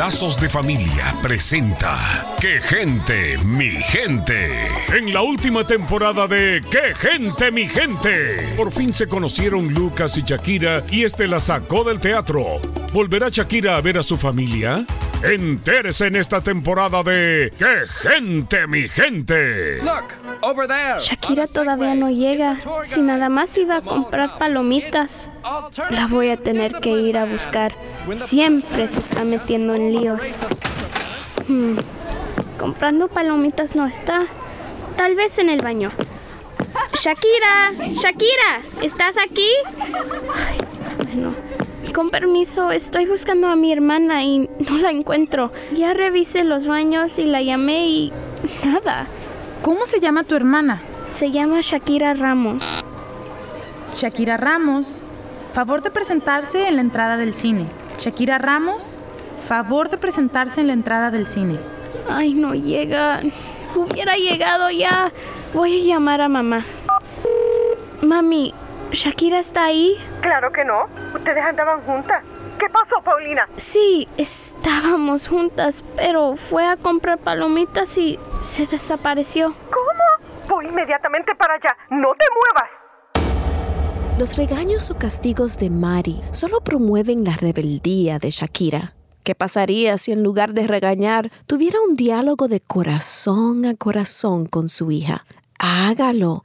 Lazos de Familia presenta ¡Qué gente, mi gente! En la última temporada de ¡Qué gente, mi gente! Por fin se conocieron Lucas y Shakira y este la sacó del teatro. ¿Volverá Shakira a ver a su familia? Entérese en esta temporada de ¡Qué gente, mi gente! Shakira todavía no llega. Si nada más iba a comprar palomitas, la voy a tener que ir a buscar. Siempre se está metiendo en líos. Hmm, Comprando palomitas no está. Tal vez en el baño. Shakira, Shakira, ¿estás aquí? Ay, bueno, con permiso, estoy buscando a mi hermana y no la encuentro. Ya revisé los baños y la llamé y nada. ¿Cómo se llama tu hermana? Se llama Shakira Ramos. Shakira Ramos. Favor de presentarse en la entrada del cine. Shakira Ramos. Favor de presentarse en la entrada del cine. Ay, no llega. Hubiera llegado ya. Voy a llamar a mamá. Mami, ¿Shakira está ahí? Claro que no. Ustedes andaban juntas. ¿Qué pasó, Paulina? Sí, estábamos juntas, pero fue a comprar palomitas y se desapareció. ¿Cómo? Voy inmediatamente para allá. No te muevas. Los regaños o castigos de Mari solo promueven la rebeldía de Shakira. ¿Qué pasaría si en lugar de regañar tuviera un diálogo de corazón a corazón con su hija? Hágalo